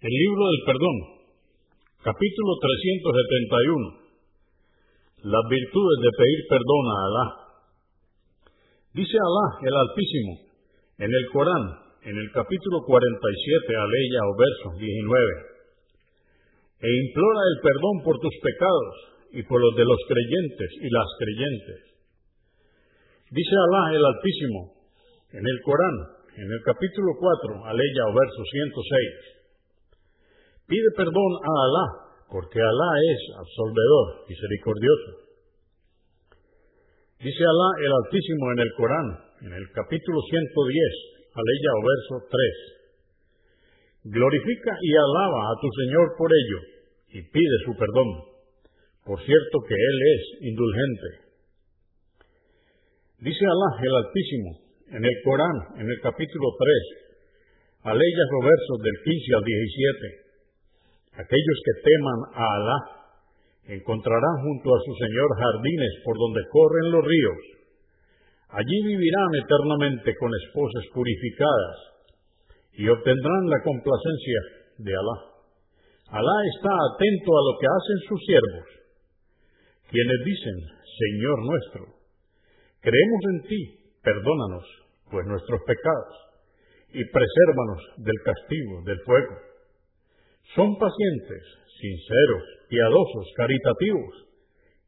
El libro del perdón, capítulo 371. Las virtudes de pedir perdón a Alá. Dice Alá, el Altísimo, en el Corán, en el capítulo 47, aleya o verso 19, e implora el perdón por tus pecados y por los de los creyentes y las creyentes. Dice Alá, el Altísimo, en el Corán, en el capítulo 4, aleya o verso 106, Pide perdón a Alá, porque Alá es absolvedor, misericordioso. Dice Alá el Altísimo en el Corán, en el capítulo 110, aleya o verso 3. Glorifica y alaba a tu Señor por ello, y pide su perdón. Por cierto que Él es indulgente. Dice Alá el Altísimo en el Corán, en el capítulo 3, aleya o versos del 15 al 17. Aquellos que teman a Alá encontrarán junto a su Señor jardines por donde corren los ríos. Allí vivirán eternamente con esposas purificadas y obtendrán la complacencia de Alá. Alá está atento a lo que hacen sus siervos, quienes dicen, Señor nuestro, creemos en ti, perdónanos pues nuestros pecados y presérvanos del castigo del fuego. Son pacientes, sinceros, piadosos, caritativos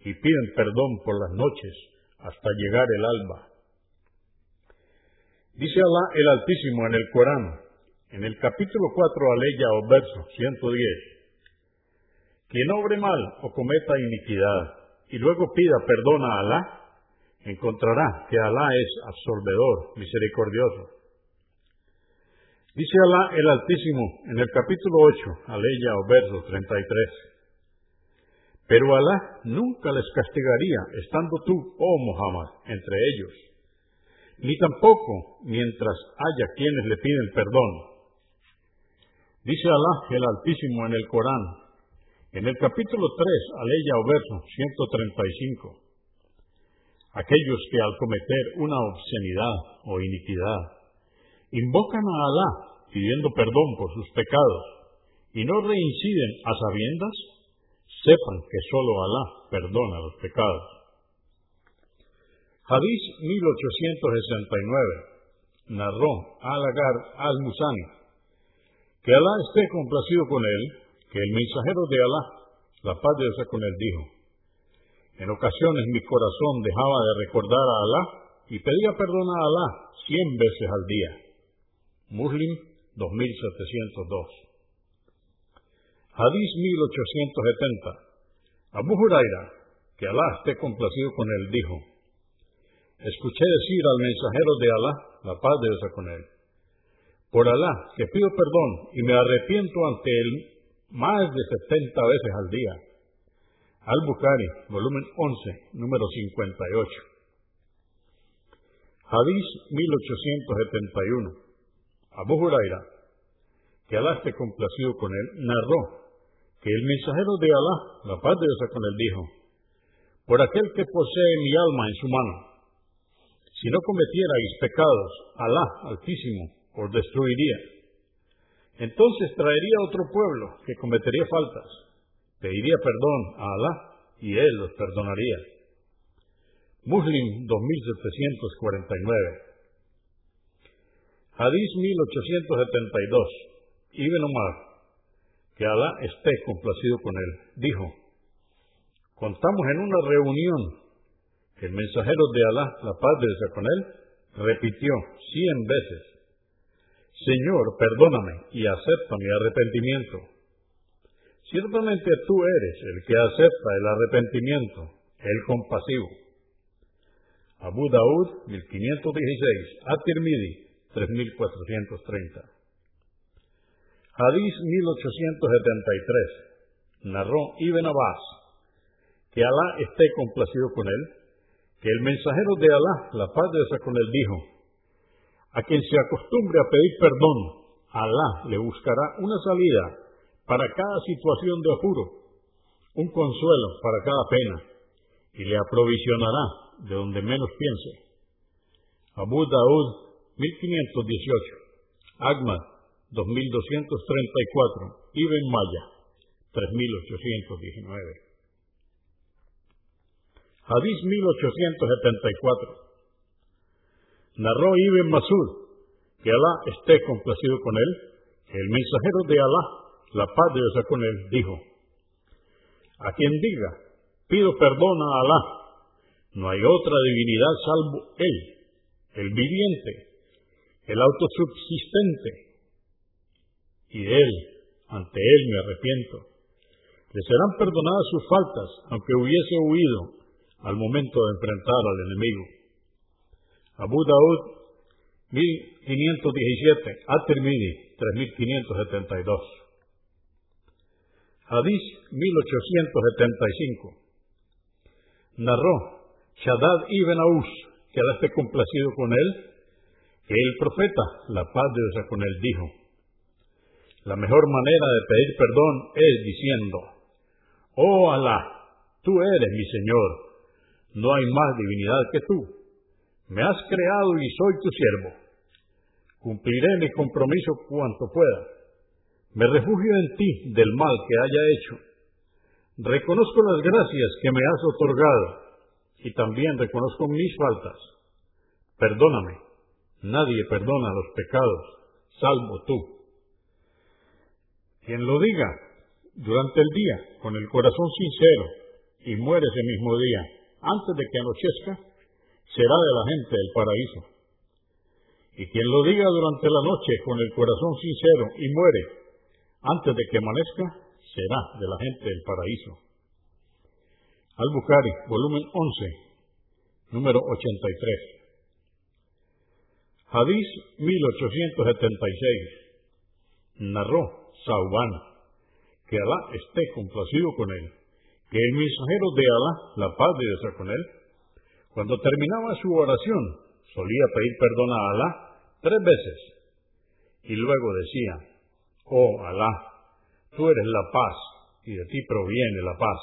y piden perdón por las noches hasta llegar el alba. Dice Alá el Altísimo en el Corán, en el capítulo 4, aleya o verso 110, quien obre mal o cometa iniquidad y luego pida perdón a Alá, encontrará que Alá es absolvedor, misericordioso. Dice Alá el Altísimo en el capítulo 8, aleya o verso 33. Pero Alá nunca les castigaría estando tú, oh Muhammad, entre ellos, ni tampoco mientras haya quienes le piden perdón. Dice Alá el Altísimo en el Corán, en el capítulo 3, aleya o verso 135. Aquellos que al cometer una obscenidad o iniquidad invocan a Alá pidiendo perdón por sus pecados y no reinciden a sabiendas, sepan que sólo Alá perdona los pecados. Hadís 1869 narró Al-Agar al-Musani que Alá esté complacido con él, que el mensajero de Alá, la paz de Dios con él, dijo, en ocasiones mi corazón dejaba de recordar a Alá y pedía perdón a Alá cien veces al día Muslim 2702. Hadís 1870. Abu Huraira, que Alá esté complacido con él, dijo, Escuché decir al mensajero de Alá, la paz de Dios con él, por Alá, que pido perdón y me arrepiento ante él más de setenta veces al día. Al-Bukhari, volumen 11, número 58. Hadís 1871. Abu Huraira, que Alá esté complacido con él, narró que el mensajero de Alá, la paz de Dios con él, dijo, por aquel que posee mi alma en su mano, si no cometierais pecados, Alá Altísimo os destruiría. Entonces traería otro pueblo que cometería faltas, pediría perdón a Alá y él los perdonaría. Muslim 2749 Hadís 1872. Ibn Omar, que Alá esté complacido con él, dijo, contamos en una reunión que el mensajero de Alá, la paz de Dios con él, repitió cien veces, Señor, perdóname y acepta mi arrepentimiento. Ciertamente tú eres el que acepta el arrepentimiento, el compasivo. Abu Daud, 1516, At-Tirmidhi, 3430. Hadís 1873. Narró Ibn Abbas que Alá esté complacido con él, que el mensajero de Alá, la paz de Dios con él, dijo, a quien se acostumbre a pedir perdón, Alá le buscará una salida para cada situación de apuro, un consuelo para cada pena, y le aprovisionará de donde menos piense. Abu Daud 1518. Agma 2234, Ibn Maya, 3819. Hadís 1874. Narró Ibn Masud, que Alá esté complacido con él, el mensajero de Alá, la paz de Dios con él, dijo, a quien diga, pido perdón a Alá, no hay otra divinidad salvo Él, el viviente, el autosubsistente, y de él, ante él me arrepiento. Le serán perdonadas sus faltas, aunque hubiese huido al momento de enfrentar al enemigo. Abu Daud 1517, At-Tirmidhi 3572. Hadís 1875. Narró Shaddad ibn Aus, que Alá esté complacido con él, el profeta, la paz de Dios con él, dijo, la mejor manera de pedir perdón es diciendo, Oh Alá, tú eres mi Señor, no hay más divinidad que tú. Me has creado y soy tu siervo. Cumpliré mi compromiso cuanto pueda. Me refugio en ti del mal que haya hecho. Reconozco las gracias que me has otorgado y también reconozco mis faltas. Perdóname. Nadie perdona los pecados, salvo tú. Quien lo diga durante el día con el corazón sincero y muere ese mismo día, antes de que anochezca, será de la gente del paraíso. Y quien lo diga durante la noche con el corazón sincero y muere antes de que amanezca, será de la gente del paraíso. Al-Bukhari, volumen 11, número 83. Hadís 1876. Narró Saubán, que Alá esté complacido con él, que el mensajero de Alá, la paz de Dios con él, cuando terminaba su oración, solía pedir perdón a Alá tres veces, y luego decía, Oh Alá, tú eres la paz, y de ti proviene la paz.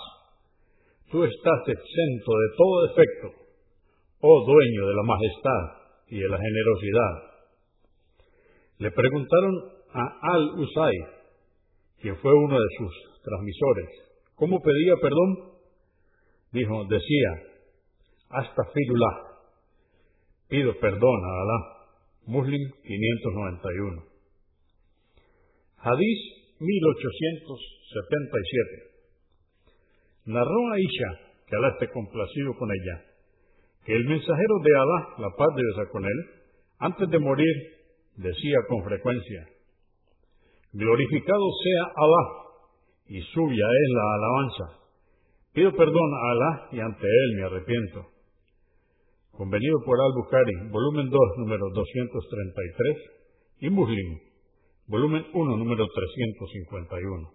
Tú estás exento de todo defecto, oh dueño de la majestad y de la generosidad. Le preguntaron a Al-Usay, quien fue uno de sus transmisores. ¿Cómo pedía perdón? Dijo, decía, hasta firullah, pido perdón a Alá. Muslim 591. Hadís 1877. Narró a Aisha, que Alá esté complacido con ella, que el mensajero de Alá, la paz de Dios con él, antes de morir, decía con frecuencia, Glorificado sea Alá, y suya es la alabanza. Pido perdón a Alá y ante Él me arrepiento. Convenido por Al-Bukhari, volumen 2, número 233, y Muslim, volumen 1, número 351.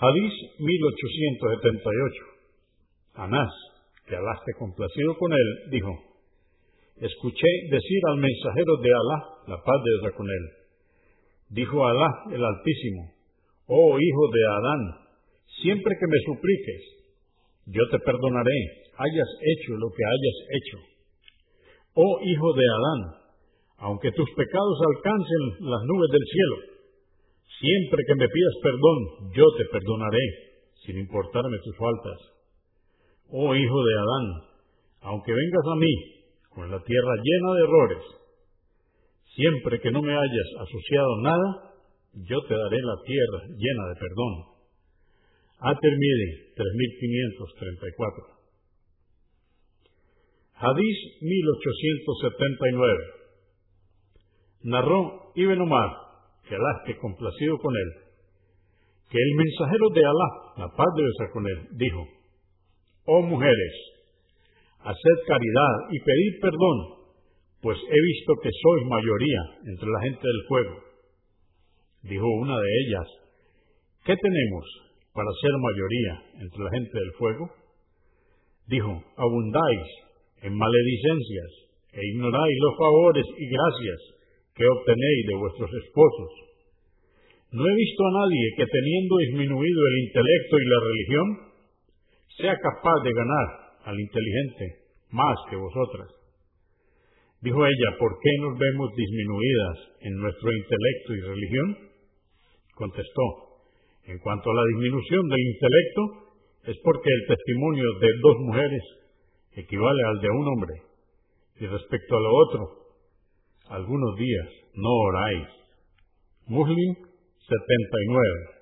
Hadís 1878. Anás, que Alá complacido con él, dijo, Escuché decir al mensajero de Alá, la paz de Dios con él, Dijo Alá el Altísimo, oh hijo de Adán, siempre que me supliques, yo te perdonaré, hayas hecho lo que hayas hecho. Oh hijo de Adán, aunque tus pecados alcancen las nubes del cielo, siempre que me pidas perdón, yo te perdonaré, sin importarme tus faltas. Oh hijo de Adán, aunque vengas a mí con la tierra llena de errores, Siempre que no me hayas asociado nada, yo te daré la tierra llena de perdón. At-Tirmidhi 3534. Hadís 1879. Narró Ibn Omar, que Alá esté complacido con él, que el mensajero de Alá, la paz de Dios con él, dijo, Oh mujeres, haced caridad y pedid perdón pues he visto que sois mayoría entre la gente del fuego. Dijo una de ellas, ¿qué tenemos para ser mayoría entre la gente del fuego? Dijo, abundáis en maledicencias e ignoráis los favores y gracias que obtenéis de vuestros esposos. No he visto a nadie que teniendo disminuido el intelecto y la religión, sea capaz de ganar al inteligente más que vosotras. Dijo ella, ¿por qué nos vemos disminuidas en nuestro intelecto y religión? Contestó, en cuanto a la disminución del intelecto, es porque el testimonio de dos mujeres equivale al de un hombre. Y respecto a lo otro, algunos días no oráis. Muslim 79.